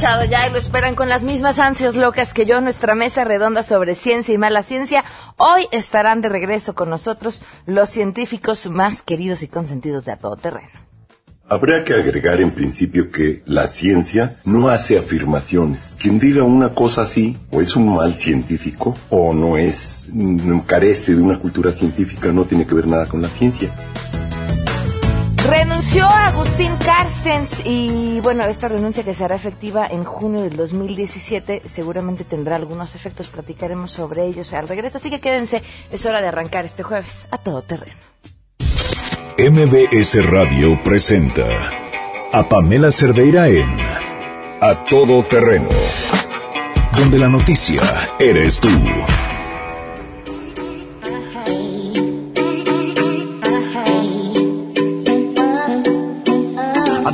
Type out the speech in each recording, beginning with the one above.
escuchado ya y lo esperan con las mismas ansias locas que yo, nuestra mesa redonda sobre ciencia y mala ciencia. Hoy estarán de regreso con nosotros los científicos más queridos y consentidos de a todo terreno. Habría que agregar en principio que la ciencia no hace afirmaciones. Quien diga una cosa así, o es un mal científico, o no es, carece de una cultura científica, no tiene que ver nada con la ciencia. Renunció Agustín Carstens y bueno, esta renuncia que será efectiva en junio del 2017 seguramente tendrá algunos efectos, platicaremos sobre ellos al regreso, así que quédense, es hora de arrancar este jueves a todo terreno. MBS Radio presenta a Pamela Cerdeira en A Todo Terreno, donde la noticia eres tú.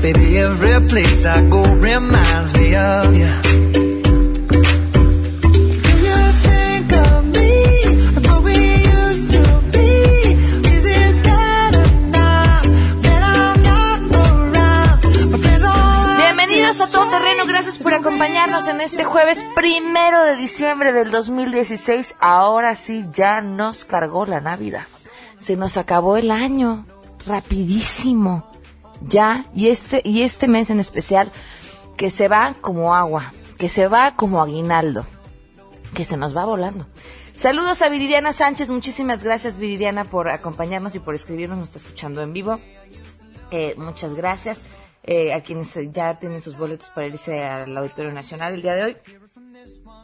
Baby, every place I go reminds me of you. Bienvenidos a Todo Terreno, gracias por acompañarnos en este jueves primero de diciembre del 2016. Ahora sí, ya nos cargó la Navidad. Se nos acabó el año, rapidísimo ya, y este, y este mes en especial, que se va como agua, que se va como aguinaldo, que se nos va volando. Saludos a Viridiana Sánchez, muchísimas gracias Viridiana por acompañarnos y por escribirnos, nos está escuchando en vivo. Eh, muchas gracias eh, a quienes ya tienen sus boletos para irse al Auditorio Nacional el día de hoy.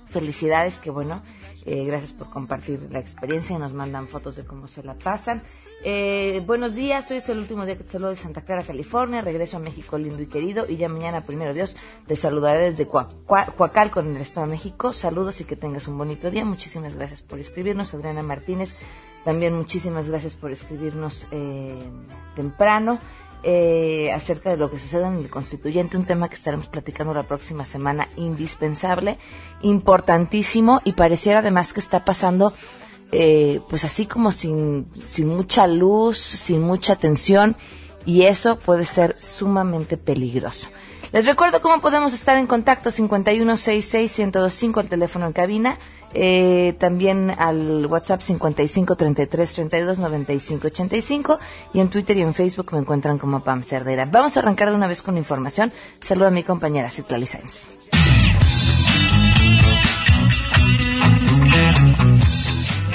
Felicidades, que bueno, eh, gracias por compartir la experiencia nos mandan fotos de cómo se la pasan. Eh, buenos días, hoy es el último día que te saludo de Santa Clara, California. Regreso a México lindo y querido. Y ya mañana, primero Dios, te saludaré desde Coacal con el Estado de México. Saludos y que tengas un bonito día. Muchísimas gracias por escribirnos. Adriana Martínez, también muchísimas gracias por escribirnos eh, temprano eh, acerca de lo que sucede en el constituyente, un tema que estaremos platicando la próxima semana, indispensable, importantísimo y pareciera además que está pasando eh, pues así como sin, sin mucha luz, sin mucha atención y eso puede ser sumamente peligroso. Les recuerdo cómo podemos estar en contacto 5166-1025 el teléfono en cabina, eh, también al WhatsApp 55 33 32 95 85 y en Twitter y en Facebook me encuentran como Pam Cerdera. Vamos a arrancar de una vez con información. Saludo a mi compañera Citlali.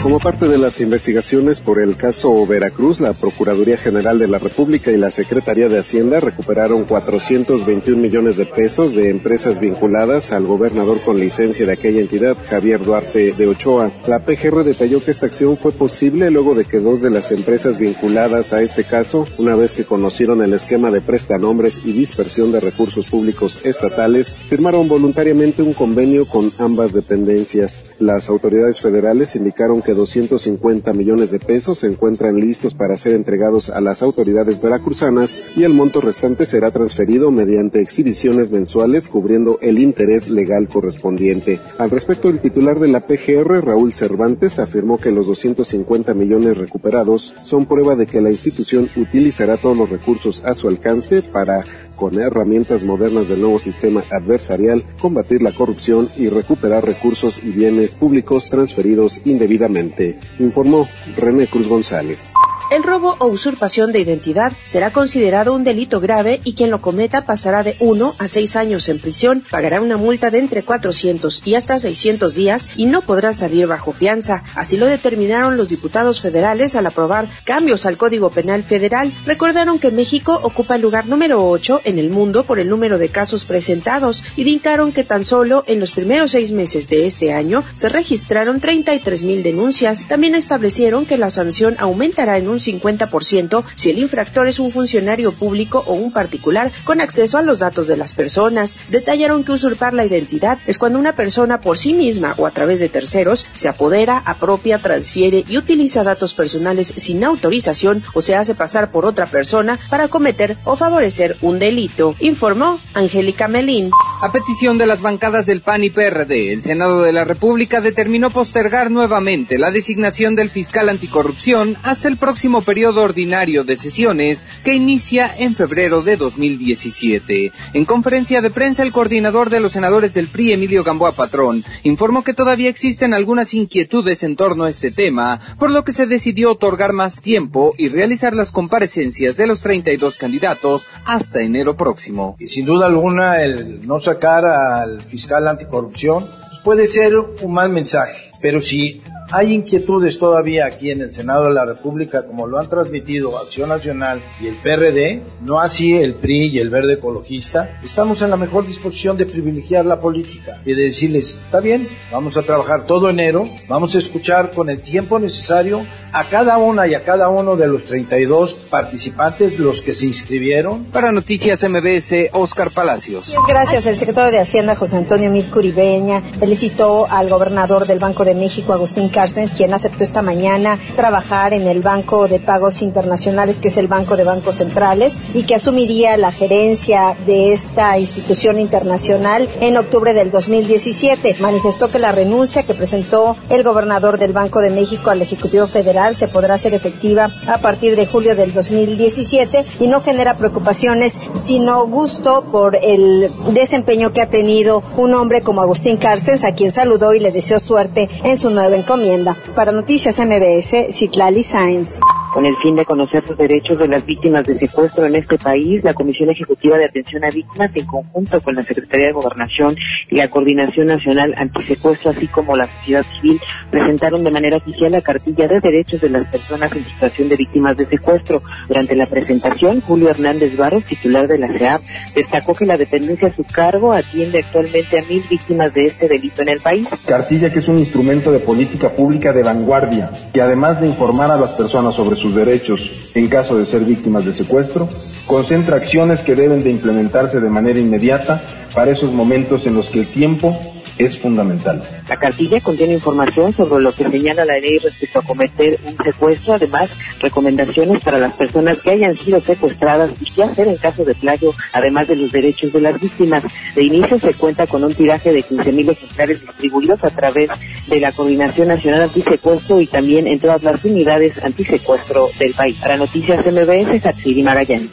Como parte de las investigaciones por el caso Veracruz, la Procuraduría General de la República y la Secretaría de Hacienda recuperaron 421 millones de pesos de empresas vinculadas al gobernador con licencia de aquella entidad, Javier Duarte de Ochoa. La PGR detalló que esta acción fue posible luego de que dos de las empresas vinculadas a este caso, una vez que conocieron el esquema de prestanombres y dispersión de recursos públicos estatales, firmaron voluntariamente un convenio con ambas dependencias. Las autoridades federales indicaron que 250 millones de pesos se encuentran listos para ser entregados a las autoridades veracruzanas y el monto restante será transferido mediante exhibiciones mensuales cubriendo el interés legal correspondiente. Al respecto, el titular de la PGR, Raúl Cervantes, afirmó que los 250 millones recuperados son prueba de que la institución utilizará todos los recursos a su alcance para con herramientas modernas del nuevo sistema adversarial, combatir la corrupción y recuperar recursos y bienes públicos transferidos indebidamente, informó René Cruz González. El robo o usurpación de identidad será considerado un delito grave y quien lo cometa pasará de 1 a 6 años en prisión, pagará una multa de entre 400 y hasta 600 días y no podrá salir bajo fianza. Así lo determinaron los diputados federales al aprobar cambios al Código Penal Federal. Recordaron que México ocupa el lugar número 8 en el mundo por el número de casos presentados y indicaron que tan solo en los primeros seis meses de este año se registraron 33 mil denuncias. También establecieron que la sanción aumentará en un un 50% si el infractor es un funcionario público o un particular con acceso a los datos de las personas. Detallaron que usurpar la identidad es cuando una persona por sí misma o a través de terceros se apodera, apropia, transfiere y utiliza datos personales sin autorización o se hace pasar por otra persona para cometer o favorecer un delito, informó Angélica Melín. A petición de las bancadas del PAN y PRD, el Senado de la República determinó postergar nuevamente la designación del fiscal anticorrupción hasta el próximo periodo ordinario de sesiones que inicia en febrero de 2017. En conferencia de prensa, el coordinador de los senadores del PRI, Emilio Gamboa Patrón, informó que todavía existen algunas inquietudes en torno a este tema, por lo que se decidió otorgar más tiempo y realizar las comparecencias de los 32 candidatos hasta enero próximo. Sin duda alguna, el no sacar al fiscal anticorrupción pues puede ser un mal mensaje, pero si hay inquietudes todavía aquí en el Senado de la República, como lo han transmitido Acción Nacional y el PRD, no así el PRI y el Verde Ecologista. Estamos en la mejor disposición de privilegiar la política y de decirles, está bien, vamos a trabajar todo enero, vamos a escuchar con el tiempo necesario a cada una y a cada uno de los 32 participantes, los que se inscribieron. Para Noticias MBS, Oscar Palacios. Gracias. El secretario de Hacienda, José Antonio Mir Curibeña, felicitó al gobernador del Banco de México, Agustín Carstens, quien aceptó esta mañana trabajar en el Banco de Pagos Internacionales, que es el Banco de Bancos Centrales, y que asumiría la gerencia de esta institución internacional en octubre del 2017. Manifestó que la renuncia que presentó el gobernador del Banco de México al Ejecutivo Federal se podrá hacer efectiva a partir de julio del 2017 y no genera preocupaciones, sino gusto por el desempeño que ha tenido un hombre como Agustín Carstens, a quien saludó y le deseó suerte en su nueva encomienda. Para Noticias MBS, Citlali Sáenz. Con el fin de conocer los derechos de las víctimas de secuestro en este país, la Comisión Ejecutiva de Atención a Víctimas, en conjunto con la Secretaría de Gobernación y la Coordinación Nacional Antisecuestro, así como la sociedad civil, presentaron de manera oficial la cartilla de derechos de las personas en situación de víctimas de secuestro. Durante la presentación, Julio Hernández Barros, titular de la CEAP, destacó que la dependencia a su cargo atiende actualmente a mil víctimas de este delito en el país. Cartilla que es un instrumento de política pública de vanguardia, que además de informar a las personas sobre sus derechos en caso de ser víctimas de secuestro, concentra acciones que deben de implementarse de manera inmediata para esos momentos en los que el tiempo es fundamental. La cartilla contiene información sobre lo que señala la ley respecto a cometer un secuestro, además recomendaciones para las personas que hayan sido secuestradas y qué hacer en caso de plagio, además de los derechos de las víctimas. De inicio se cuenta con un tiraje de 15.000 ejemplares distribuidos a través de la Coordinación Nacional Antisecuestro y también en todas las unidades antisecuestro del país. Para Noticias MBS, Satsiri Magallanes.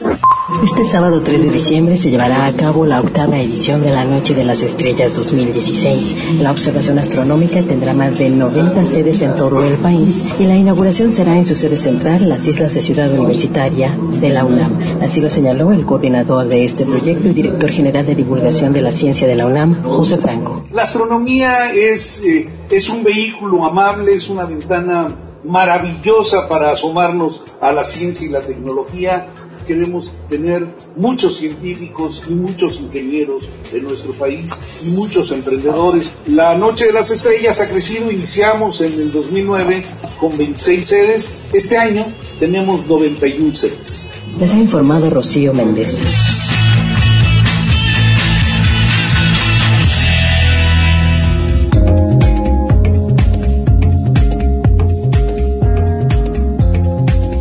Este sábado 3 de diciembre se llevará a cabo la octava edición de la Noche de las Estrellas 2016. La observación astronómica tendrá más de 90 sedes en todo el país y la inauguración será en su sede central, las islas de Ciudad Universitaria de la UNAM. Así lo señaló el coordinador de este proyecto y director general de divulgación de la ciencia de la UNAM, José Franco. La astronomía es, eh, es un vehículo amable, es una ventana maravillosa para asomarnos a la ciencia y la tecnología queremos tener muchos científicos y muchos ingenieros en nuestro país y muchos emprendedores. La Noche de las Estrellas ha crecido, iniciamos en el 2009 con 26 sedes, este año tenemos 91 sedes. Les ha informado Rocío Méndez.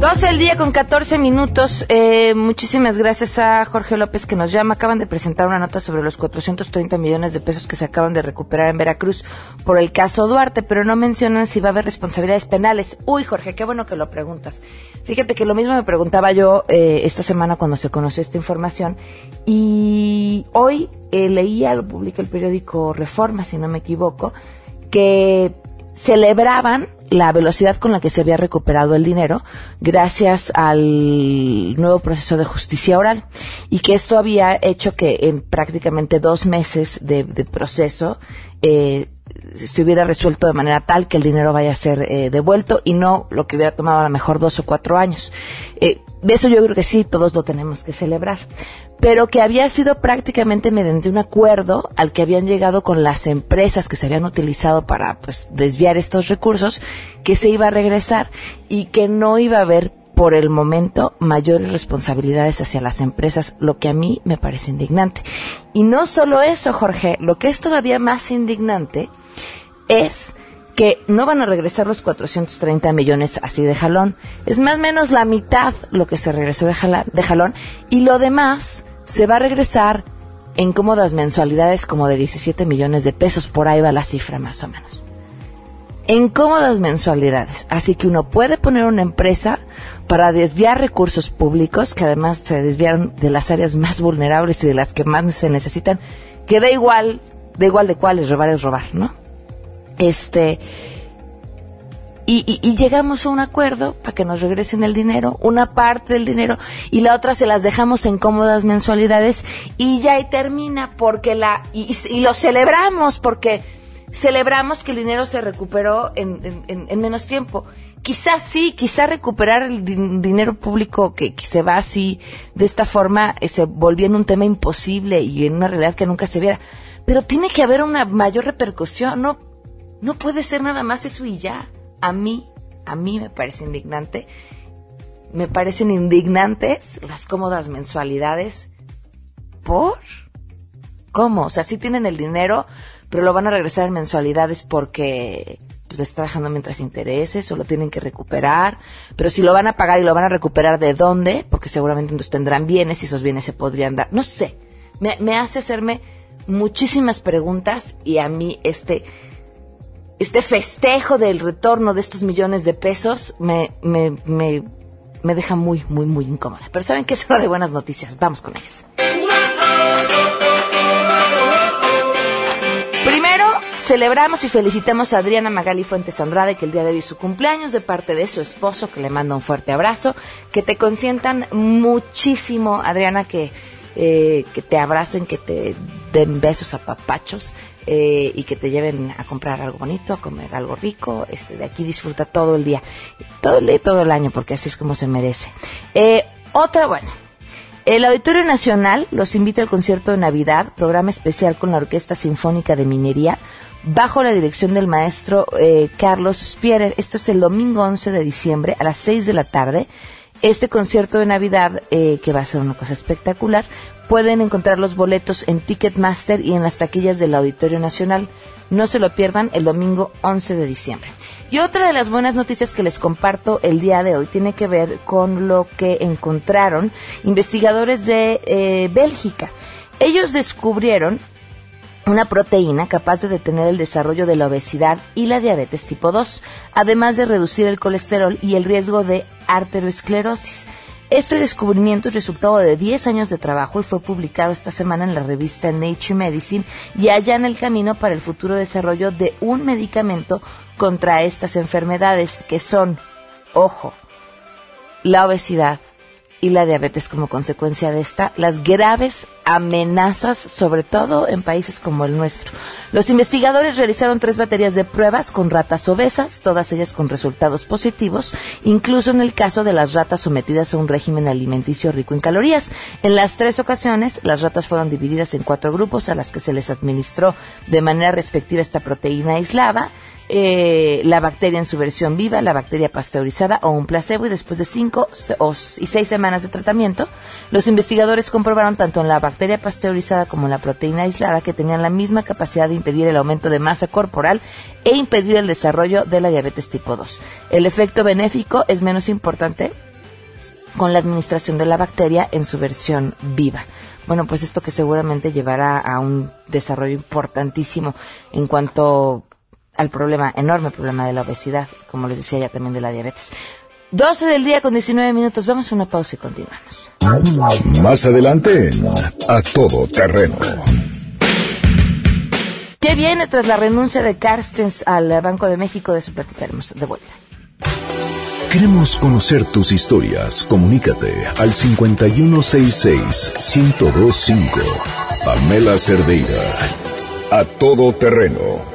12 el día con 14 minutos. Eh, muchísimas gracias a Jorge López que nos llama. Acaban de presentar una nota sobre los 430 millones de pesos que se acaban de recuperar en Veracruz por el caso Duarte, pero no mencionan si va a haber responsabilidades penales. Uy, Jorge, qué bueno que lo preguntas. Fíjate que lo mismo me preguntaba yo eh, esta semana cuando se conoció esta información y hoy eh, leía, lo publica el periódico Reforma, si no me equivoco, que celebraban la velocidad con la que se había recuperado el dinero gracias al nuevo proceso de justicia oral y que esto había hecho que en prácticamente dos meses de, proceso eh, se hubiera resuelto de manera tal que el dinero vaya a ser eh, devuelto y no lo que hubiera tomado a lo mejor dos o cuatro años. Eh, eso yo creo que sí, todos lo tenemos que celebrar pero que había sido prácticamente mediante un acuerdo al que habían llegado con las empresas que se habían utilizado para pues desviar estos recursos, que se iba a regresar y que no iba a haber por el momento mayores responsabilidades hacia las empresas, lo que a mí me parece indignante. Y no solo eso, Jorge, lo que es todavía más indignante es que no van a regresar los 430 millones así de jalón. Es más o menos la mitad lo que se regresó de, de jalón y lo demás se va a regresar en cómodas mensualidades como de 17 millones de pesos. Por ahí va la cifra más o menos. En cómodas mensualidades. Así que uno puede poner una empresa para desviar recursos públicos, que además se desviaron de las áreas más vulnerables y de las que más se necesitan, que da igual, da igual de cuáles, robar es robar, ¿no? Este, y, y, llegamos a un acuerdo para que nos regresen el dinero, una parte del dinero, y la otra se las dejamos en cómodas mensualidades, y ya ahí termina, porque la, y, y lo celebramos, porque celebramos que el dinero se recuperó en, en, en menos tiempo. Quizás sí, quizás recuperar el dinero público que, que, se va así, de esta forma, eh, se volvió en un tema imposible y en una realidad que nunca se viera. Pero tiene que haber una mayor repercusión, no no puede ser nada más eso y ya. A mí, a mí me parece indignante. Me parecen indignantes las cómodas mensualidades. ¿Por? ¿Cómo? O sea, sí tienen el dinero, pero lo van a regresar en mensualidades porque pues, está dejando mientras intereses o lo tienen que recuperar. Pero si lo van a pagar y lo van a recuperar, ¿de dónde? Porque seguramente entonces tendrán bienes y esos bienes se podrían dar. No sé. Me, me hace hacerme muchísimas preguntas y a mí este este festejo del retorno de estos millones de pesos me, me, me, me deja muy, muy, muy incómoda. Pero saben que es una de buenas noticias. Vamos con ellas. Primero, celebramos y felicitamos a Adriana Magali Fuentes Andrade, que el día de hoy es su cumpleaños, de parte de su esposo, que le manda un fuerte abrazo. Que te consientan muchísimo, Adriana, que, eh, que te abracen, que te den besos a papachos eh, y que te lleven a comprar algo bonito, a comer algo rico. Este, de aquí disfruta todo el día, todo el, todo el año, porque así es como se merece. Eh, otra, bueno, el Auditorio Nacional los invita al concierto de Navidad, programa especial con la Orquesta Sinfónica de Minería, bajo la dirección del maestro eh, Carlos Spierer. Esto es el domingo 11 de diciembre a las 6 de la tarde. Este concierto de Navidad, que va a ser una cosa espectacular, Pueden encontrar los boletos en Ticketmaster y en las taquillas del Auditorio Nacional. No se lo pierdan el domingo 11 de diciembre. Y otra de las buenas noticias que les comparto el día de hoy tiene que ver con lo que encontraron investigadores de eh, Bélgica. Ellos descubrieron una proteína capaz de detener el desarrollo de la obesidad y la diabetes tipo 2, además de reducir el colesterol y el riesgo de arteriosclerosis. Este descubrimiento es resultado de 10 años de trabajo y fue publicado esta semana en la revista Nature Medicine y allá en el camino para el futuro desarrollo de un medicamento contra estas enfermedades que son, ojo, la obesidad, y la diabetes como consecuencia de esta, las graves amenazas, sobre todo en países como el nuestro. Los investigadores realizaron tres baterías de pruebas con ratas obesas, todas ellas con resultados positivos, incluso en el caso de las ratas sometidas a un régimen alimenticio rico en calorías. En las tres ocasiones, las ratas fueron divididas en cuatro grupos a las que se les administró de manera respectiva esta proteína aislada eh, la bacteria en su versión viva, la bacteria pasteurizada o un placebo y después de cinco y seis semanas de tratamiento, los investigadores comprobaron tanto en la bacteria pasteurizada como en la proteína aislada que tenían la misma capacidad de impedir el aumento de masa corporal e impedir el desarrollo de la diabetes tipo 2. El efecto benéfico es menos importante con la administración de la bacteria en su versión viva. Bueno, pues esto que seguramente llevará a un desarrollo importantísimo en cuanto al problema, enorme problema de la obesidad, como les decía ya también de la diabetes. 12 del día con 19 minutos. Vamos a una pausa y continuamos. Más adelante, a todo terreno. ¿Qué viene tras la renuncia de Carstens al Banco de México? De eso platicaremos de vuelta. Queremos conocer tus historias. Comunícate al 5166-1025. Pamela Cerdeira. A todo terreno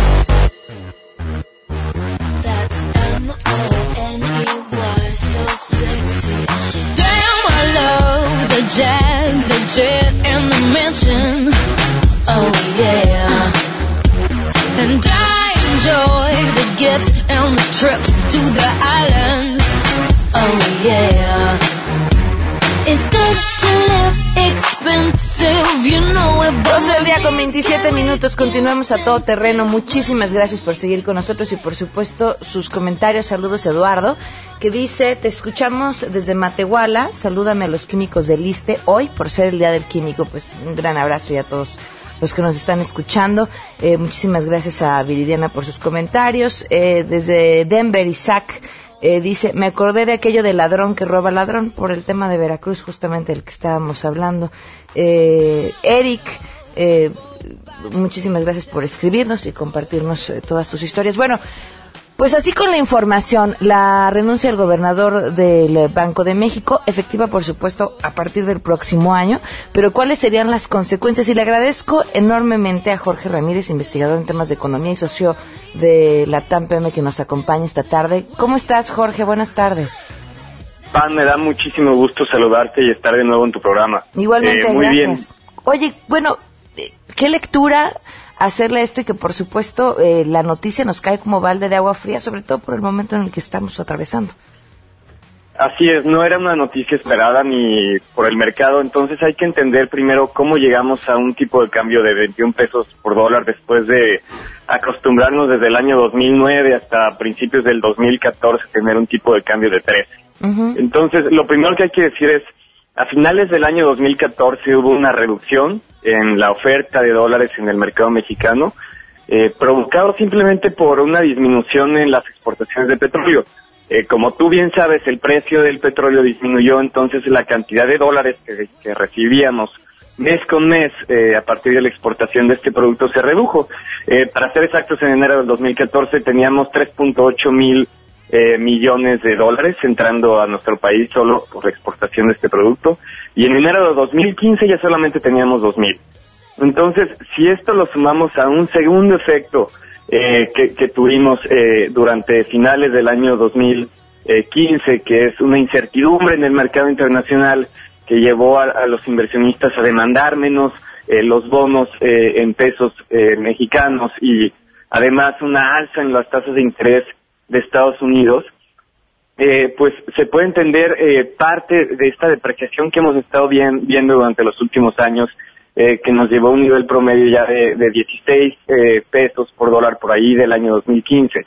Del día con 27 minutos, continuamos a todo terreno. Muchísimas gracias por seguir con nosotros y por supuesto sus comentarios. Saludos Eduardo, que dice, te escuchamos desde Matehuala, salúdame a los químicos del ISTE hoy por ser el Día del Químico. Pues un gran abrazo y a todos los que nos están escuchando. Eh, muchísimas gracias a Viridiana por sus comentarios. Eh, desde Denver, Isaac eh, dice, me acordé de aquello de ladrón que roba ladrón por el tema de Veracruz, justamente el que estábamos hablando. Eh, Eric, eh, muchísimas gracias por escribirnos y compartirnos eh, todas tus historias. Bueno, pues así con la información, la renuncia del gobernador del Banco de México, efectiva por supuesto a partir del próximo año, pero cuáles serían las consecuencias. Y le agradezco enormemente a Jorge Ramírez, investigador en temas de economía y socio de la TAMPM que nos acompaña esta tarde. ¿Cómo estás, Jorge? Buenas tardes. Pan, me da muchísimo gusto saludarte y estar de nuevo en tu programa. Igualmente, Eh, muy gracias. Oye, bueno, ¿qué lectura hacerle esto y que por supuesto eh, la noticia nos cae como balde de agua fría, sobre todo por el momento en el que estamos atravesando? Así es, no era una noticia esperada ni por el mercado, entonces hay que entender primero cómo llegamos a un tipo de cambio de 21 pesos por dólar después de acostumbrarnos desde el año 2009 hasta principios del 2014 a tener un tipo de cambio de 13. Entonces, lo primero que hay que decir es, a finales del año 2014 hubo una reducción en la oferta de dólares en el mercado mexicano, eh, provocado simplemente por una disminución en las exportaciones de petróleo. Eh, como tú bien sabes, el precio del petróleo disminuyó, entonces la cantidad de dólares que, recibíamos mes con mes eh, a partir de la exportación de este producto se redujo. Eh, para ser exactos, en enero del 2014 teníamos 3.8 mil eh, millones de dólares entrando a nuestro país solo por la exportación de este producto y en enero de 2015 ya solamente teníamos 2 mil. Entonces, si esto lo sumamos a un segundo efecto eh, que, que tuvimos eh, durante finales del año 2015, que es una incertidumbre en el mercado internacional que llevó a, a los inversionistas a demandar menos eh, los bonos eh, en pesos eh, mexicanos y además una alza en las tasas de interés de Estados Unidos, eh, pues se puede entender eh, parte de esta depreciación que hemos estado bien- viendo durante los últimos años, eh, que nos llevó a un nivel promedio ya de, de 16 eh, pesos por dólar por ahí del año 2015.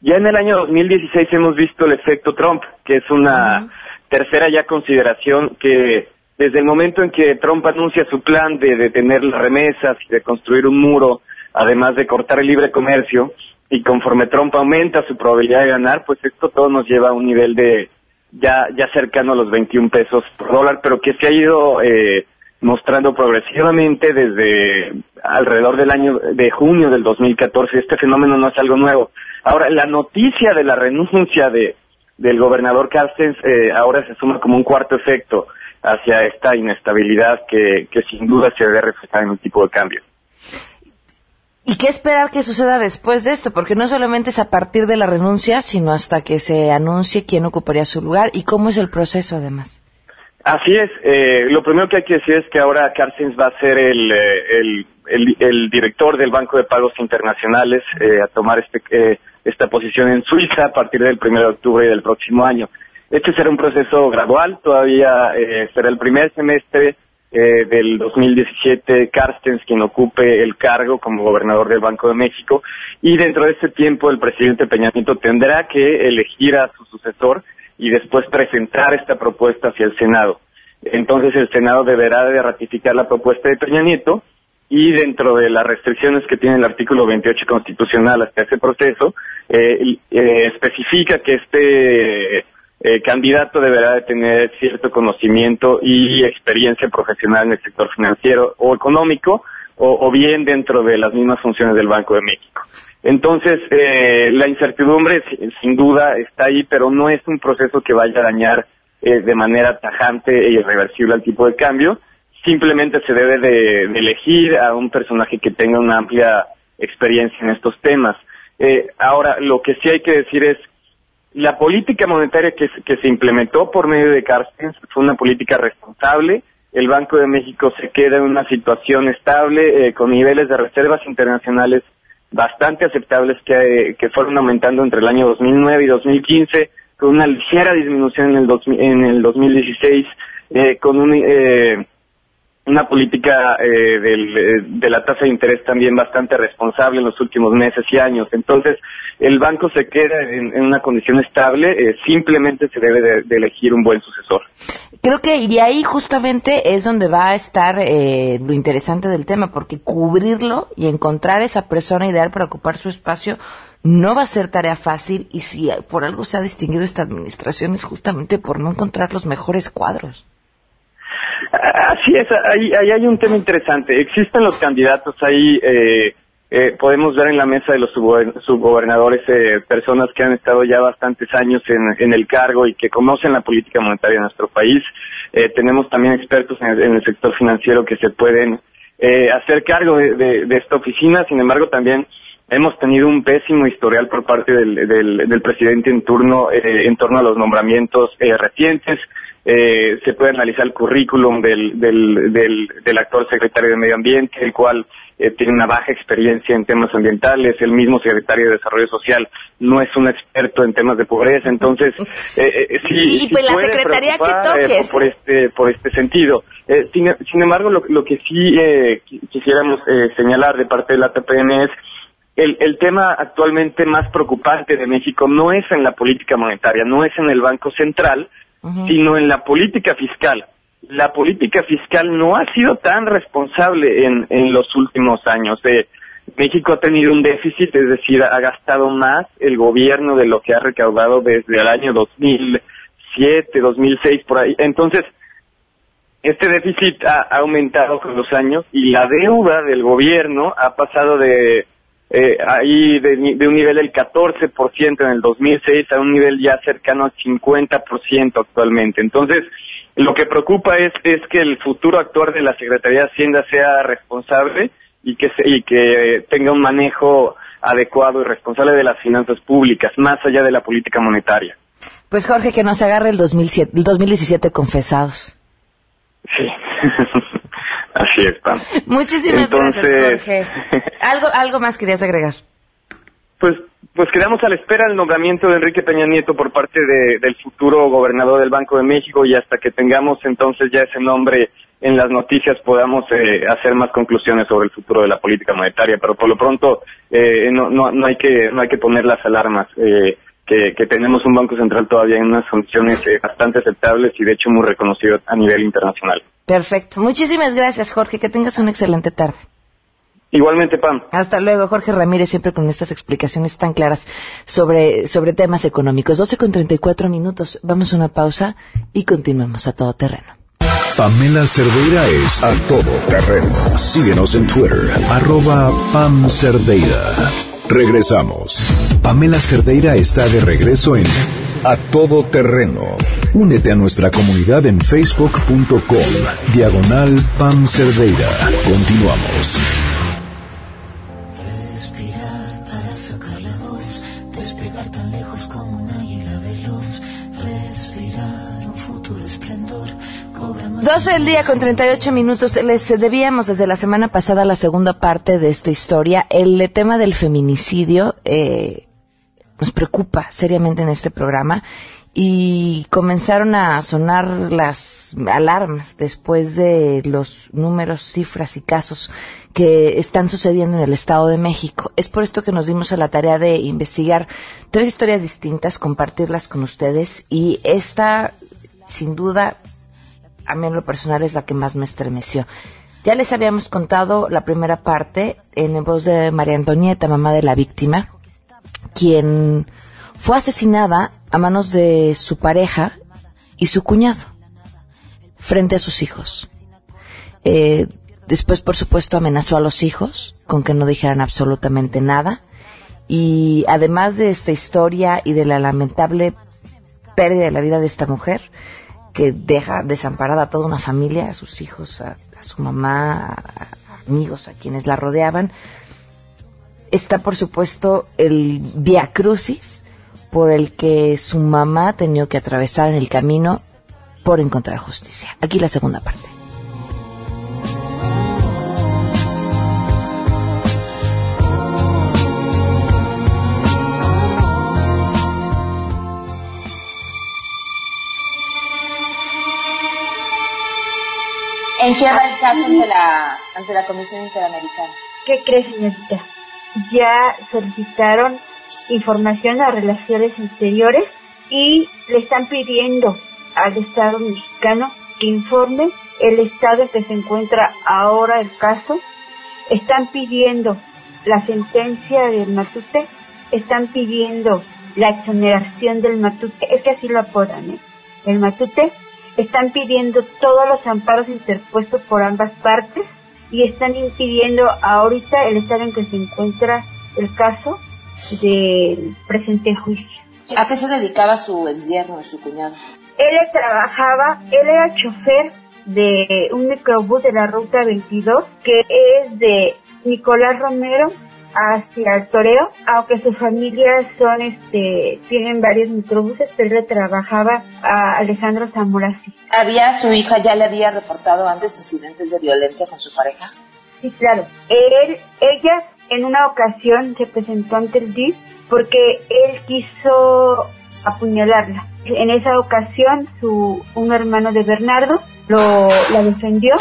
Ya en el año 2016 hemos visto el efecto Trump, que es una tercera ya consideración que desde el momento en que Trump anuncia su plan de detener las remesas y de construir un muro, además de cortar el libre comercio, y conforme Trump aumenta su probabilidad de ganar, pues esto todo nos lleva a un nivel de ya ya cercano a los 21 pesos por dólar, pero que se ha ido eh, mostrando progresivamente desde alrededor del año de junio del 2014. Este fenómeno no es algo nuevo. Ahora, la noticia de la renuncia de del gobernador Carstens eh, ahora se suma como un cuarto efecto hacia esta inestabilidad que, que sin duda se debe reflejar en un tipo de cambio. ¿Y qué esperar que suceda después de esto? Porque no solamente es a partir de la renuncia, sino hasta que se anuncie quién ocuparía su lugar y cómo es el proceso además. Así es. eh, lo primero que hay que decir es que ahora Carstens va a ser el, eh, el, el- el director del Banco de Pagos Internacionales eh, a tomar este, eh, esta posición en Suiza a partir del 1 de octubre del próximo año. Este será un proceso gradual, todavía eh, será el primer semestre eh, del 2017 Carstens quien ocupe el cargo como gobernador del Banco de México y dentro de ese tiempo el presidente Peña Nieto tendrá que elegir a su sucesor y después presentar esta propuesta hacia el Senado. Entonces el Senado deberá de ratificar la propuesta de Peña Nieto y dentro de las restricciones que tiene el artículo 28 constitucional hasta ese proceso, eh, eh, especifica que este eh, candidato deberá de tener cierto conocimiento y experiencia profesional en el sector financiero o económico o, bien dentro de las mismas funciones del Banco de México. Entonces, eh, la incertidumbre si- sin duda está ahí, pero no es un proceso que vaya a dañar eh, de manera tajante e irreversible al tipo de cambio. Simplemente se debe de, de elegir a un personaje que tenga una amplia experiencia en estos temas. Eh, ahora, lo que sí hay que decir es, la política monetaria que, que se implementó por medio de Carstens fue una política responsable. El Banco de México se queda en una situación estable eh, con niveles de reservas internacionales bastante aceptables que, que fueron aumentando entre el año 2009 y 2015, con una ligera disminución en el, en el 2016, eh, con un... Una política eh, del, eh, de la tasa de interés también bastante responsable en los últimos meses y años. Entonces, el banco se queda en, una condición estable, eh, simplemente se debe de, de, elegir un buen sucesor. Creo que y ahí justamente es donde va a estar eh, lo interesante del tema, porque cubrirlo y encontrar esa persona ideal para ocupar su espacio no va a ser tarea fácil y si por algo se ha distinguido esta administración es justamente por no encontrar los mejores cuadros. Así es, ahí, ahí hay un tema interesante. Existen los candidatos ahí, eh, eh, podemos ver en la mesa de los subgobernadores eh, personas que han estado ya bastantes años en, el cargo y que conocen la política monetaria de nuestro país. Eh, tenemos también expertos en el, en el, sector financiero que se pueden eh, hacer cargo de, de, esta oficina. Sin embargo, también hemos tenido un pésimo historial por parte del, del, del presidente en turno eh, en torno a los nombramientos recientes. Eh, se puede analizar el currículum del, del, del, del, actual secretario de Medio Ambiente, el cual eh, tiene una baja experiencia en temas ambientales, el mismo secretario de Desarrollo Social no es un experto en temas de pobreza, entonces eh, sí, y sí pues la secretaría que toques. por este por este sentido. Sin, sin, embargo, lo, lo que sí quisiéramos señalar de parte de la TPN es el, el, tema actualmente más preocupante de México no es en la política monetaria, no es en el Banco Central, sino en la política fiscal. La política fiscal no ha sido tan responsable en, en los últimos años. Eh, México ha tenido un déficit, es decir, ha gastado más el gobierno de lo que ha recaudado desde el año 2007, 2006, por ahí. Entonces, este déficit ha aumentado con los años y la deuda del gobierno ha pasado de eh, ahí de, de, un nivel del 14% en el 2006 a un nivel ya cercano al 50% actualmente. Entonces, lo que preocupa es, es que el futuro actuar de la Secretaría de Hacienda sea responsable y que, se, y que tenga un manejo adecuado y responsable de las finanzas públicas, más allá de la política monetaria. Pues Jorge, que nos agarre el, 2007, el 2017 confesados. Sí. Así es, Pam. Muchísimas Entonces, gracias, Jorge. ¿Algo, ¿Algo más querías agregar? Pues, pues quedamos a la espera del nombramiento de Enrique Peña Nieto por parte de, del futuro gobernador del Banco de México y hasta que tengamos entonces ya ese nombre en las noticias podamos eh, hacer más conclusiones sobre el futuro de la política monetaria. Pero por lo pronto eh, no, no, no, hay que, no hay que poner las alarmas. Eh, que, que, tenemos un Banco Central todavía en unas condiciones eh, bastante aceptables y de hecho muy reconocido a nivel internacional. Perfecto. Muchísimas gracias, Jorge. Que tengas una excelente tarde. Igualmente, Pam. Hasta luego, Jorge Ramírez, siempre con estas explicaciones tan claras sobre, sobre temas económicos. 12 con 34 minutos. Vamos a una pausa y continuamos a todo terreno. Pamela Cerdeira es a todo terreno. Síguenos en Twitter, arroba Pam Cerdeira. Regresamos. Pamela Cerdeira está de regreso en A Todo Terreno. Únete a nuestra comunidad en facebook.com, diagonal Pam Cerdeira. Continuamos. Respirar para sacar la voz, despegar tan lejos como un águila veloz. Respirar un futuro esplendor. 12 del día con 38 minutos. Les debíamos desde la semana pasada la segunda parte de esta historia. El tema del feminicidio eh, nos preocupa seriamente en este programa y comenzaron a sonar las alarmas después de los números, cifras y casos que están sucediendo en el Estado de México. Es por esto que nos dimos a la tarea de investigar tres historias distintas, compartirlas con ustedes y esta, sin duda, a mí en lo personal es la que más me estremeció. Ya les habíamos contado la primera parte en voz de María Antonieta, mamá de la víctima, quien fue asesinada a manos de su pareja y su cuñado frente a sus hijos. Eh, después, por supuesto, amenazó a los hijos con que no dijeran absolutamente nada. Y además de esta historia y de la lamentable pérdida de la vida de esta mujer, que deja desamparada a toda una familia, a sus hijos, a, su mamá, a, amigos, a quienes la rodeaban está por supuesto el Via Crucis por el que su mamá ha tenido que atravesar en el camino por encontrar justicia. Aquí la segunda parte. Encierra el caso ante la, ante la Comisión Interamericana. ¿Qué crees, señorita? Ya solicitaron información a Relaciones Exteriores y le están pidiendo al Estado mexicano que informe el estado en que se encuentra ahora el caso. Están pidiendo la sentencia del Matute, están pidiendo la exoneración del Matute, es que así lo apodan, ¿eh? el Matute, están pidiendo todos los amparos interpuestos por ambas partes y están impidiendo ahorita el estado en que se encuentra el caso del presente juicio. ¿A qué se dedicaba su ex yerno, su cuñado? Él trabajaba, él era chofer de un microbús de la ruta 22 que es de Nicolás Romero hacia el Toreo, aunque su familia son, este, tienen varios microbuses, pero él trabajaba a Alejandro Zamorasi. ¿Había, su hija ya le había reportado antes incidentes de violencia con su pareja? Sí, claro. Él, ella en una ocasión se presentó ante el DIF porque él quiso apuñalarla. En esa ocasión, su, un hermano de Bernardo lo, la defendió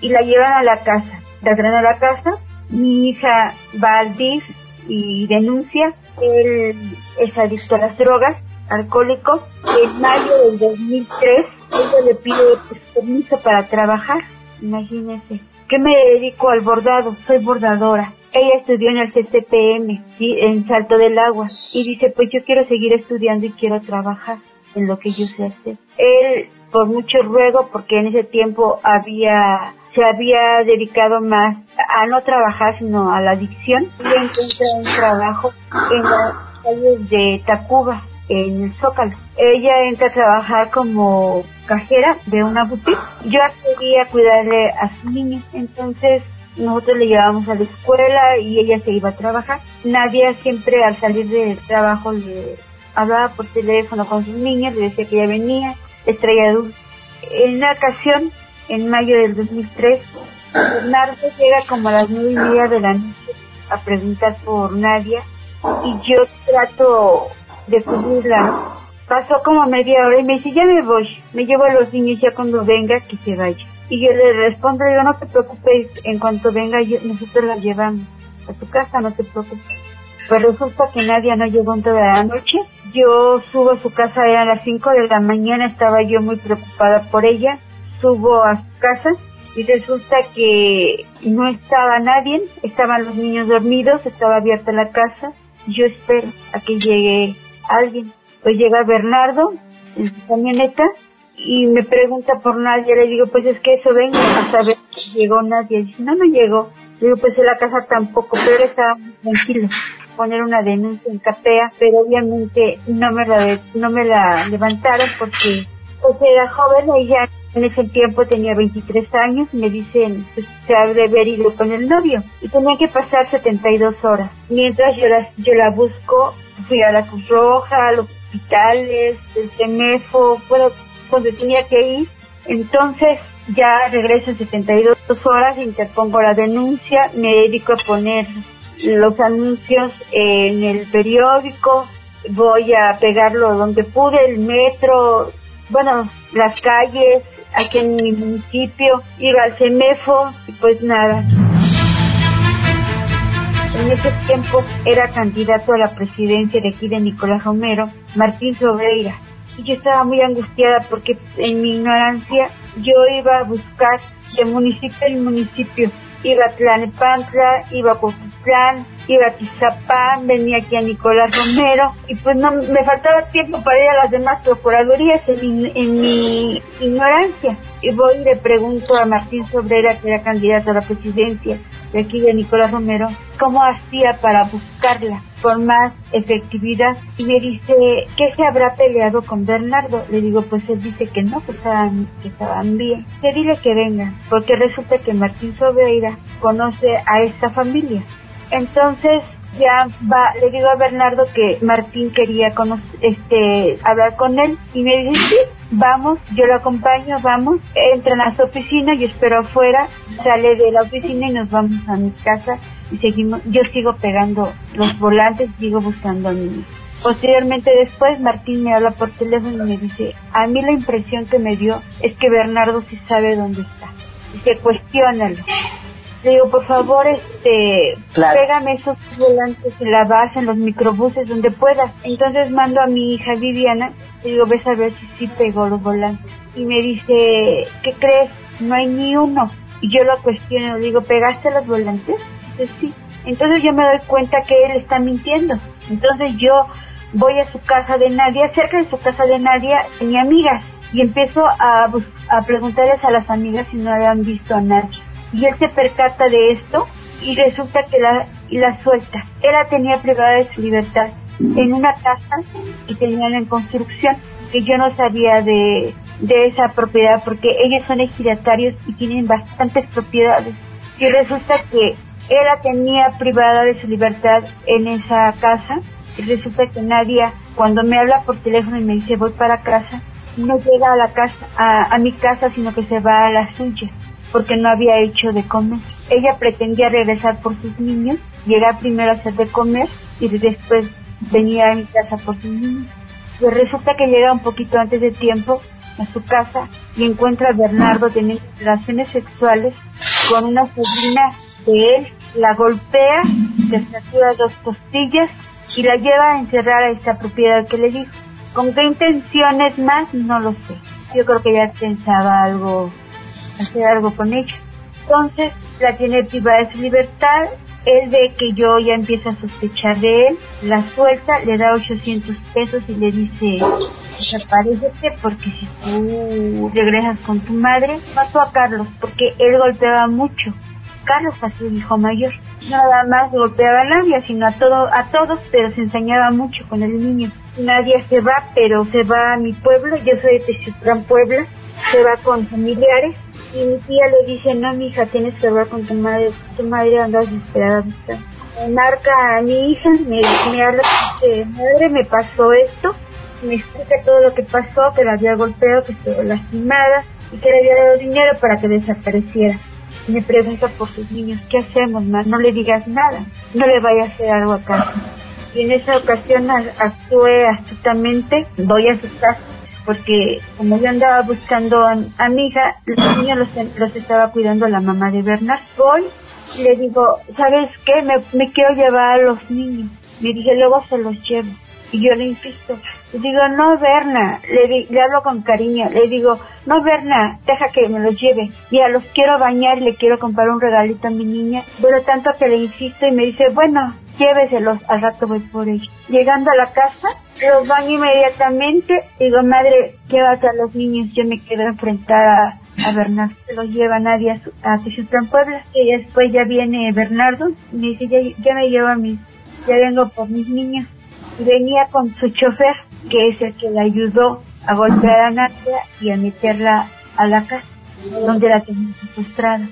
y la llevan a la casa. La traen a la casa mi hija va al DIF y denuncia, él es adicto a las drogas, alcohólico. En mayo del 2003, ella le pide pues, permiso para trabajar, imagínense. ¿Qué me dedico al bordado? Soy bordadora. Ella estudió en el CCPM, en Salto del Agua, y dice, pues yo quiero seguir estudiando y quiero trabajar en lo que yo sé hacer. Él, por mucho ruego, porque en ese tiempo había se había dedicado más a no trabajar sino a la adicción y encontró un trabajo en las calles de Tacuba en el Zócalo. Ella entra a trabajar como cajera de una boutique. Yo quería cuidarle a su niño, entonces nosotros le llevábamos a la escuela y ella se iba a trabajar. Nadia siempre al salir del trabajo le hablaba por teléfono con sus niños, le decía que ya venía, les traía. En una ocasión en mayo del 2003. Bernardo llega como a las nueve y media de la noche a preguntar por Nadia y yo trato de cubrirla. Pasó como media hora y me dice, ya me voy, me llevo a los niños ya cuando venga que se vaya. Y yo le respondo, digo, no te preocupes, en cuanto venga nosotros la llevamos a tu casa, no te preocupes. Pues resulta que Nadia no llegó en toda la noche. Yo subo a su casa, a las 5 de la mañana, estaba yo muy preocupada por ella subo a su casa y resulta que no estaba nadie, estaban los niños dormidos, estaba abierta la casa. Yo espero a que llegue alguien. Pues llega Bernardo en su camioneta y me pregunta por nadie. Le digo, pues es que eso venga a saber si llegó nadie. Dice, no, no llegó. Le digo, pues en la casa tampoco, pero estaba muy tranquilo. Poner una denuncia en CAPEA, pero obviamente no me la, no me la levantaron porque pues era joven, ella en ese tiempo tenía 23 años y me dicen, pues se ha de haber ido con el novio. Y tenía que pasar 72 horas. Mientras yo la, yo la busco, fui a la Cruz Roja, a los hospitales, el CEMEFO, bueno, donde tenía que ir. Entonces ya regreso en 72 horas, interpongo la denuncia, me dedico a poner los anuncios en el periódico, voy a pegarlo donde pude, el metro, bueno, las calles, aquí en mi municipio, iba al CEMEFO y pues nada. En ese tiempo era candidato a la presidencia de aquí de Nicolás Romero, Martín Sobreira. Y yo estaba muy angustiada porque en mi ignorancia yo iba a buscar de municipio en municipio. Iba a Tlanepantla, iba a Coquitlán, iba a Tizapán, venía aquí a Nicolás Romero y pues no me faltaba tiempo para ir a las demás procuradurías en mi, en mi ignorancia. Y voy y le pregunto a Martín Sobrera, que era candidato a la presidencia de aquí de Nicolás Romero, cómo hacía para buscarla con más efectividad y me dice que se habrá peleado con Bernardo. Le digo, pues él dice que no, que estaban, que estaban bien. Que dile que venga, porque resulta que Martín Sobreira conoce a esta familia. Entonces ya va, le digo a Bernardo que Martín quería este, hablar con él y me dice, sí, vamos, yo lo acompaño, vamos, entran a su oficina, yo espero afuera, sale de la oficina y nos vamos a mi casa y seguimos, yo sigo pegando los volantes, sigo buscando a mi Posteriormente después Martín me habla por teléfono y me dice, a mí la impresión que me dio es que Bernardo sí sabe dónde está. Dice, cuestiónalo. Le digo, por favor, este, pégame esos volantes en la base, en los microbuses, donde puedas. Entonces mando a mi hija Viviana, le digo, ves a ver si sí pegó los volantes. Y me dice, ¿qué crees? No hay ni uno. Y yo lo cuestiono, le digo, ¿pegaste los volantes? Dice, sí. Entonces yo me doy cuenta que él está mintiendo. Entonces yo voy a su casa de Nadia, cerca de su casa de Nadia tenía amigas y empiezo a, a preguntarles a las amigas si no habían visto a nadie. Y él se percata de esto y resulta que la, la suelta. Él la tenía privada de su libertad en una casa que tenían en construcción, que yo no sabía de, de esa propiedad porque ellos son ejidatarios y tienen bastantes propiedades. Y resulta que él la tenía privada de su libertad en esa casa y resulta que nadie, cuando me habla por teléfono y me dice voy para casa, no llega a la casa, a, a mi casa, sino que se va a la suya, porque no había hecho de comer. Ella pretendía regresar por sus niños, llegar primero a hacer de comer y después venía a mi casa por sus niños. Pues resulta que llega un poquito antes de tiempo a su casa y encuentra a Bernardo teniendo relaciones sexuales con una sobrina de él, la golpea, le fractura dos costillas y la lleva a encerrar a esta propiedad que le dijo. ¿Con qué intenciones más? No lo sé. Yo creo que ya pensaba algo, hacer algo con ella. Entonces la tiene privada de su libertad, él ve que yo ya empiezo a sospechar de él, la suelta, le da 800 pesos y le dice, desaparecete porque si tú regresas con tu madre, mató a Carlos porque él golpeaba mucho. Carlos fue su hijo mayor. Nada más golpeaba a nadie, sino a, todo, a todos, pero se ensañaba mucho con el niño. Nadie se va, pero se va a mi pueblo, yo soy de Texutlán, Puebla, se va con familiares y mi tía le dice, no, mi hija, tienes que hablar con tu madre, tu madre anda desesperada. Me marca a mi hija, me, me habla, dice, madre, me pasó esto, me explica todo lo que pasó, que la había golpeado, que estuvo lastimada y que le había dado dinero para que desapareciera. Me pregunta por sus niños, ¿qué hacemos, más? No le digas nada, no le vaya a hacer algo a casa. Y en esa ocasión actué astutamente, voy a su casa, porque como yo andaba buscando a, los niños los, los, estaba cuidando la mamá de Bernard. Voy y le digo, ¿sabes qué? Me, me quiero llevar a los niños. Me dije, luego se los llevo. Y yo le insisto, digo, no, Berna, le, di, le hablo con cariño, le digo, no, Berna, deja que me los lleve. Ya los quiero bañar y le quiero comprar un regalito a mi niña. Pero tanto que le insisto y me dice, bueno, lléveselos, al rato voy por ellos. Llegando a la casa, los baño inmediatamente, digo, madre, llévate a los niños, yo me quedo enfrentada a Bernardo, se los lleva nadie a, su, a Tijutlán, Puebla, y después ya viene Bernardo, y me dice, ya, ya me llevo a mis, ya vengo por mis niños, venía con su chofer, que es el que le ayudó a golpear a Nadia y a meterla a la casa, donde la tenía secuestrada.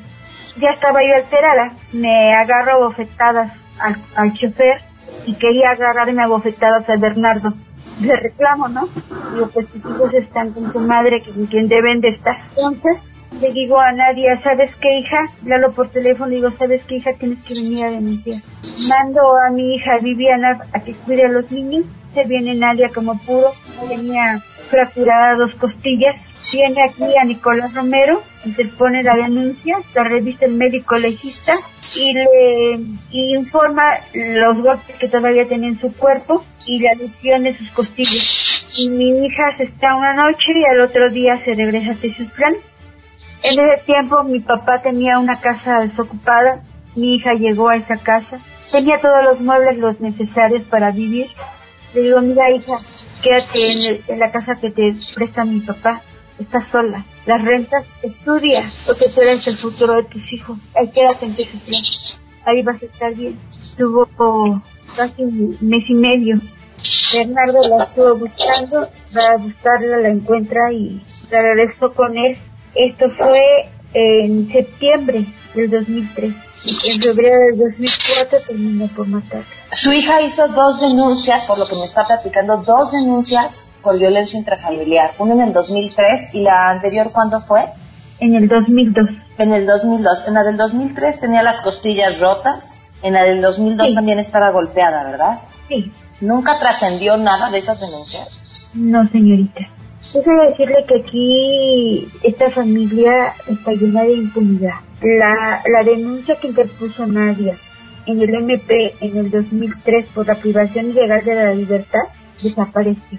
Ya estaba yo alterada, me agarro bofetadas al, al chofer y quería agarrarme a bofetadas a Bernardo. Le reclamo, ¿no? Digo, pues tus hijos están con tu madre, con quien deben de estar. Entonces, le digo a Nadia, ¿sabes qué, hija? Le por teléfono, digo, ¿sabes qué, hija? Tienes que venir a denunciar. Mando a mi hija Viviana a que cuide a los niños. Se viene Nadia como pudo. Tenía fracturadas dos costillas. Viene aquí a Nicolás Romero, se pone la denuncia, la revista el médico legista y le informa los golpes que todavía tenía en su cuerpo y la lesión de sus costillas. Mi hija se está una noche y al otro día se regresa a Tezutlán. En ese tiempo mi papá tenía una casa desocupada, mi hija llegó a esa casa, tenía todos los muebles los necesarios para vivir. Le digo, mira hija, quédate en, el, en la casa que te presta mi papá, estás sola. Las rentas, estudia, porque tú eres el futuro de tus hijos. Ahí quédate en Tezutlán, ahí vas a estar bien. Tuvo casi un mes y medio. Bernardo la estuvo buscando, va a buscarla, la encuentra y la regresó con él esto fue en septiembre del 2003. En febrero del 2004 terminó por matarla. Su hija hizo dos denuncias, por lo que me está platicando, dos denuncias por violencia intrafamiliar. Una en el 2003 y la anterior, ¿cuándo fue? En el 2002. En el 2002. En la del 2003 tenía las costillas rotas. En la del 2002 sí. también estaba golpeada, ¿verdad? Sí. ¿Nunca trascendió nada de esas denuncias? No, señorita. Déjame decirle que aquí esta familia está llena de impunidad. La, la denuncia que interpuso Nadia en el MP en el 2003 por la privación ilegal de la libertad desapareció.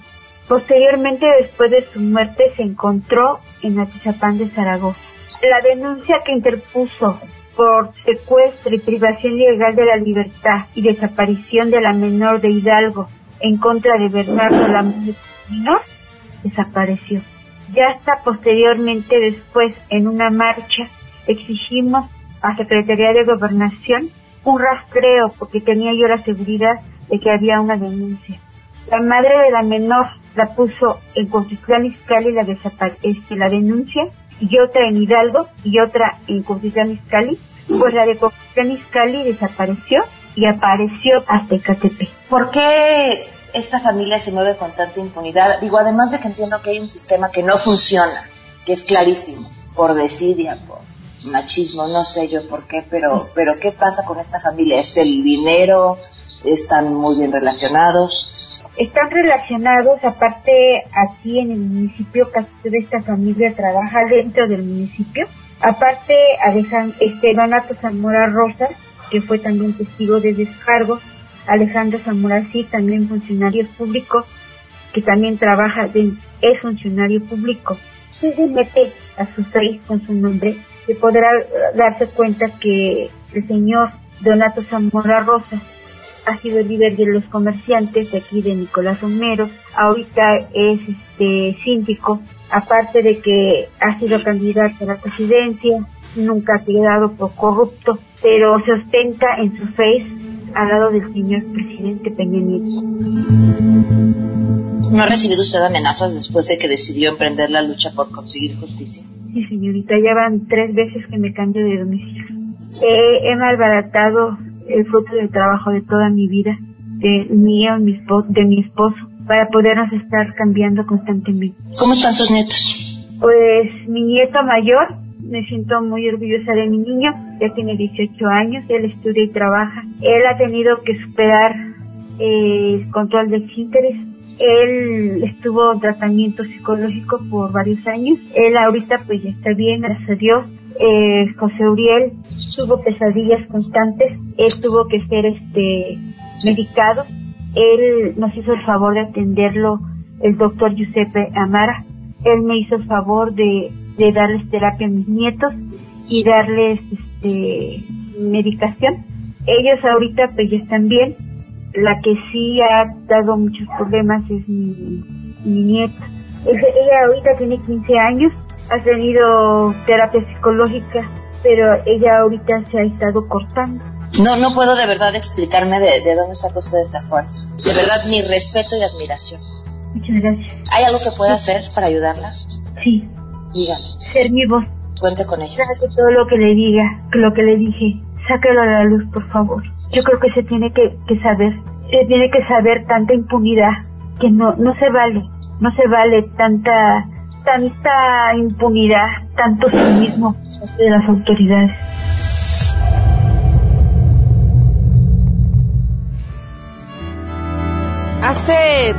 Posteriormente, después de su muerte, se encontró en Atizapán de Zaragoza. La denuncia que interpuso por secuestro y privación ilegal de la libertad y desaparición de la menor de Hidalgo en contra de Bernardo la menor desapareció. Ya hasta posteriormente después en una marcha exigimos a Secretaría de Gobernación un rastreo porque tenía yo la seguridad de que había una denuncia. La madre de la menor la puso en Constitución Izcalli la, este, la denuncia y otra en Hidalgo y otra en Constitución Izcalli. Pues la de Constitución Izcalli desapareció y apareció hasta Ecatepec. ¿Por qué esta familia se mueve con tanta impunidad? Digo, además de que entiendo que hay un sistema que no funciona, que es clarísimo, por desidia, por machismo, no sé yo por qué, pero, pero ¿qué pasa con esta familia? ¿Es el dinero? ¿Están muy bien relacionados? Están relacionados, aparte aquí en el municipio, casi toda esta familia trabaja dentro del municipio. Aparte, Alejandro, este Donato Zamora Rosas, que fue también testigo de descargo, Alejandro Zamora sí, también funcionario público, que también trabaja, es funcionario público. Si se mete a su face con su nombre, se podrá darse cuenta que el señor Donato Zamora Rosas ha sido el líder de los comerciantes de aquí de Nicolás Romero, ahorita es este síndico, aparte de que ha sido candidato a la presidencia, nunca ha quedado por corrupto, pero se ostenta en su face al lado del señor presidente Peña Nieto. ¿No ha recibido usted amenazas después de que decidió emprender la lucha por conseguir justicia? Sí, señorita, ya van tres veces que me cambio de domicilio. he malbaratado el fruto del trabajo de toda mi vida, de mío mi de mi esposo, para podernos estar cambiando constantemente. ¿Cómo están sus nietos? Pues mi nieto mayor, me siento muy orgullosa de mi niño, ya tiene 18 años, él estudia y trabaja. Él ha tenido que superar el control de esfínteres. Él estuvo en tratamiento psicológico por varios años. Él ahorita pues ya está bien, gracias a Dios eh, José Uriel tuvo pesadillas constantes, él tuvo que ser este medicado, él nos hizo el favor de atenderlo el doctor Giuseppe Amara, él me hizo el favor de, de darles terapia a mis nietos y darles este medicación. Ellos ahorita pues ya están bien, la que sí ha dado muchos problemas es mi, mi nieta. Ella ahorita tiene 15 años, ha tenido terapia psicológica, pero ella ahorita se ha estado cortando. No, no puedo de verdad explicarme de, de dónde saca usted esa fuerza. De verdad, mi respeto y admiración. Muchas gracias. ¿Hay algo que pueda hacer para ayudarla? Sí. Dígame. Ser mi voz. Cuente con ella. Saque todo lo que le diga, lo que le dije. Sáquelo a la luz, por favor. Yo creo que se tiene que, que saber. Se tiene que saber tanta impunidad que no, no se vale. No se vale tanta tanta impunidad, tanto cinismo de las autoridades. Hace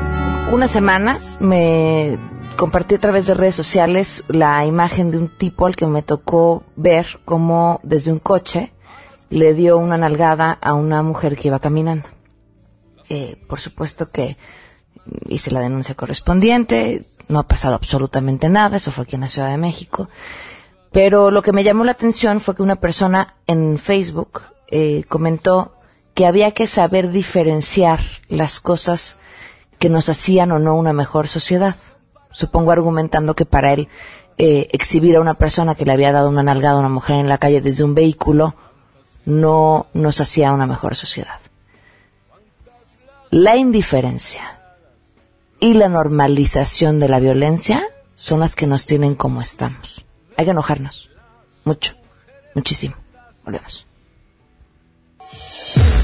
unas semanas me compartí a través de redes sociales la imagen de un tipo al que me tocó ver cómo desde un coche le dio una nalgada a una mujer que iba caminando. Eh, por supuesto que hice la denuncia correspondiente, no ha pasado absolutamente nada, eso fue aquí en la Ciudad de México. Pero lo que me llamó la atención fue que una persona en Facebook eh, comentó que había que saber diferenciar las cosas que nos hacían o no una mejor sociedad. Supongo argumentando que para él eh, exhibir a una persona que le había dado una nalgada a una mujer en la calle desde un vehículo no nos hacía una mejor sociedad. La indiferencia y la normalización de la violencia son las que nos tienen como estamos. Hay que enojarnos. Mucho. Muchísimo. Volvemos.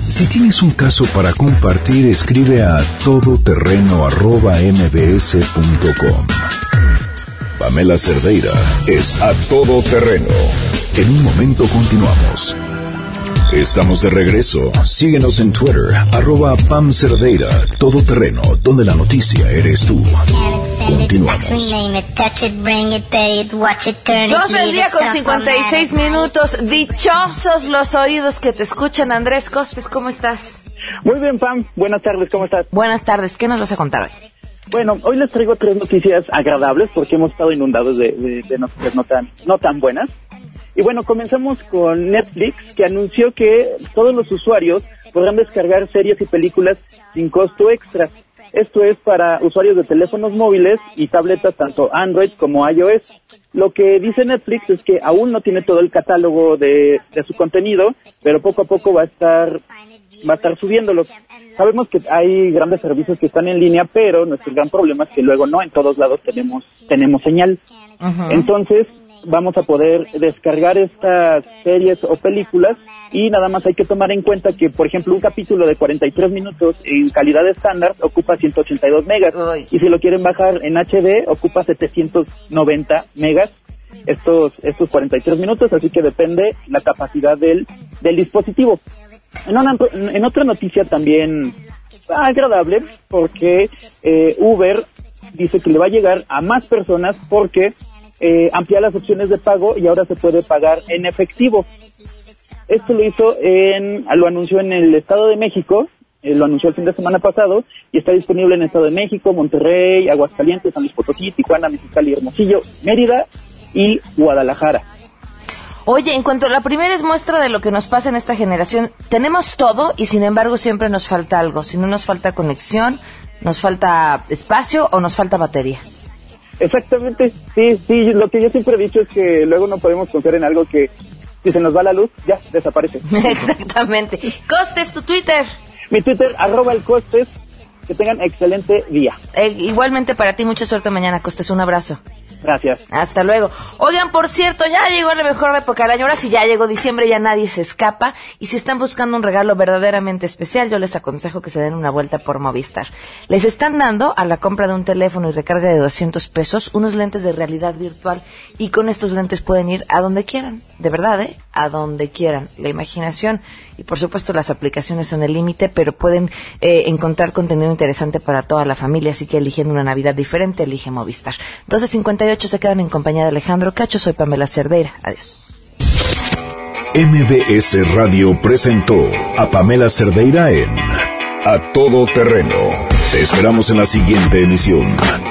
Si tienes un caso para compartir, escribe a todoterreno.mbs.com. Pamela Cerdeira es a todoterreno. En un momento continuamos. Estamos de regreso. Síguenos en Twitter, arroba Pam Cerdeira, todo terreno, donde la noticia eres tú. Continuamos. 12 del día con 56 minutos. Dichosos los oídos que te escuchan. Andrés Costes, ¿cómo estás? Muy bien, Pam. Buenas tardes, ¿cómo estás? Buenas tardes. ¿Qué nos vas a contar hoy? Bueno, hoy les traigo tres noticias agradables porque hemos estado inundados de, de- de noticias no tan, no tan buenas. Y bueno, comenzamos con Netflix, que anunció que todos los usuarios podrán descargar series y películas sin costo extra. Esto es para usuarios de teléfonos móviles y tabletas tanto Android como iOS. Lo que dice Netflix es que aún no tiene todo el catálogo de, de su contenido, pero poco a poco va a estar va a estar subiéndolo. Sabemos que hay grandes servicios que están en línea, pero nuestro gran problema es que luego no en todos lados tenemos tenemos señal. Entonces, vamos a poder descargar estas series o películas y nada más hay que tomar en cuenta que, por ejemplo, un capítulo de 43 minutos en calidad estándar ocupa 182 megas y si lo quieren bajar en HD ocupa 790 megas estos estos 43 minutos, así que depende la capacidad del, del dispositivo. En, una- en otra noticia también agradable, porque eh, Uber dice que le va a llegar a más personas porque eh, amplía las opciones de pago y ahora se puede pagar en efectivo. Esto lo hizo en, lo anunció en el Estado de México, eh, lo anunció el fin de semana pasado y está disponible en el Estado de México, Monterrey, Aguascalientes, San Luis Potosí, Tijuana, Mexicali, Hermosillo, Mérida y Guadalajara. Oye, en cuanto a la primera es muestra de lo que nos pasa en esta generación, tenemos todo y sin embargo siempre nos falta algo. Si no nos falta conexión, nos falta espacio o nos falta batería. Exactamente, sí, sí, lo que yo siempre he dicho es que luego no podemos confiar en algo que si se nos va la luz, ya desaparece. Exactamente. Costes, tu Twitter. Mi Twitter, arroba el costes, que tengan excelente día. Eh, igualmente para ti, mucha suerte mañana, Costes. Un abrazo. Gracias. Hasta luego. Oigan, por cierto, ya llegó la mejor época del año. Ahora sí ya llegó diciembre, ya nadie se escapa. Y si están buscando un regalo verdaderamente especial, yo les aconsejo que se den una vuelta por Movistar. Les están dando a la compra de un teléfono y recarga de 200 pesos unos lentes de realidad virtual. Y con estos lentes pueden ir a donde quieran. De verdad, ¿eh? A donde quieran. La imaginación y por supuesto las aplicaciones son el límite, pero pueden eh, encontrar contenido interesante para toda la familia. Así que eligen una Navidad diferente, elige Movistar. 12.58 se quedan en compañía de Alejandro Cacho. Soy Pamela Cerdeira. Adiós. MBS Radio presentó a Pamela Cerdeira en A Todo Terreno. Te esperamos en la siguiente emisión.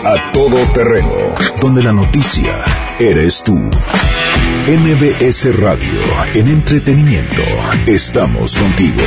A Todo Terreno, donde la noticia eres tú. MBS Radio, en entretenimiento, estamos contigo.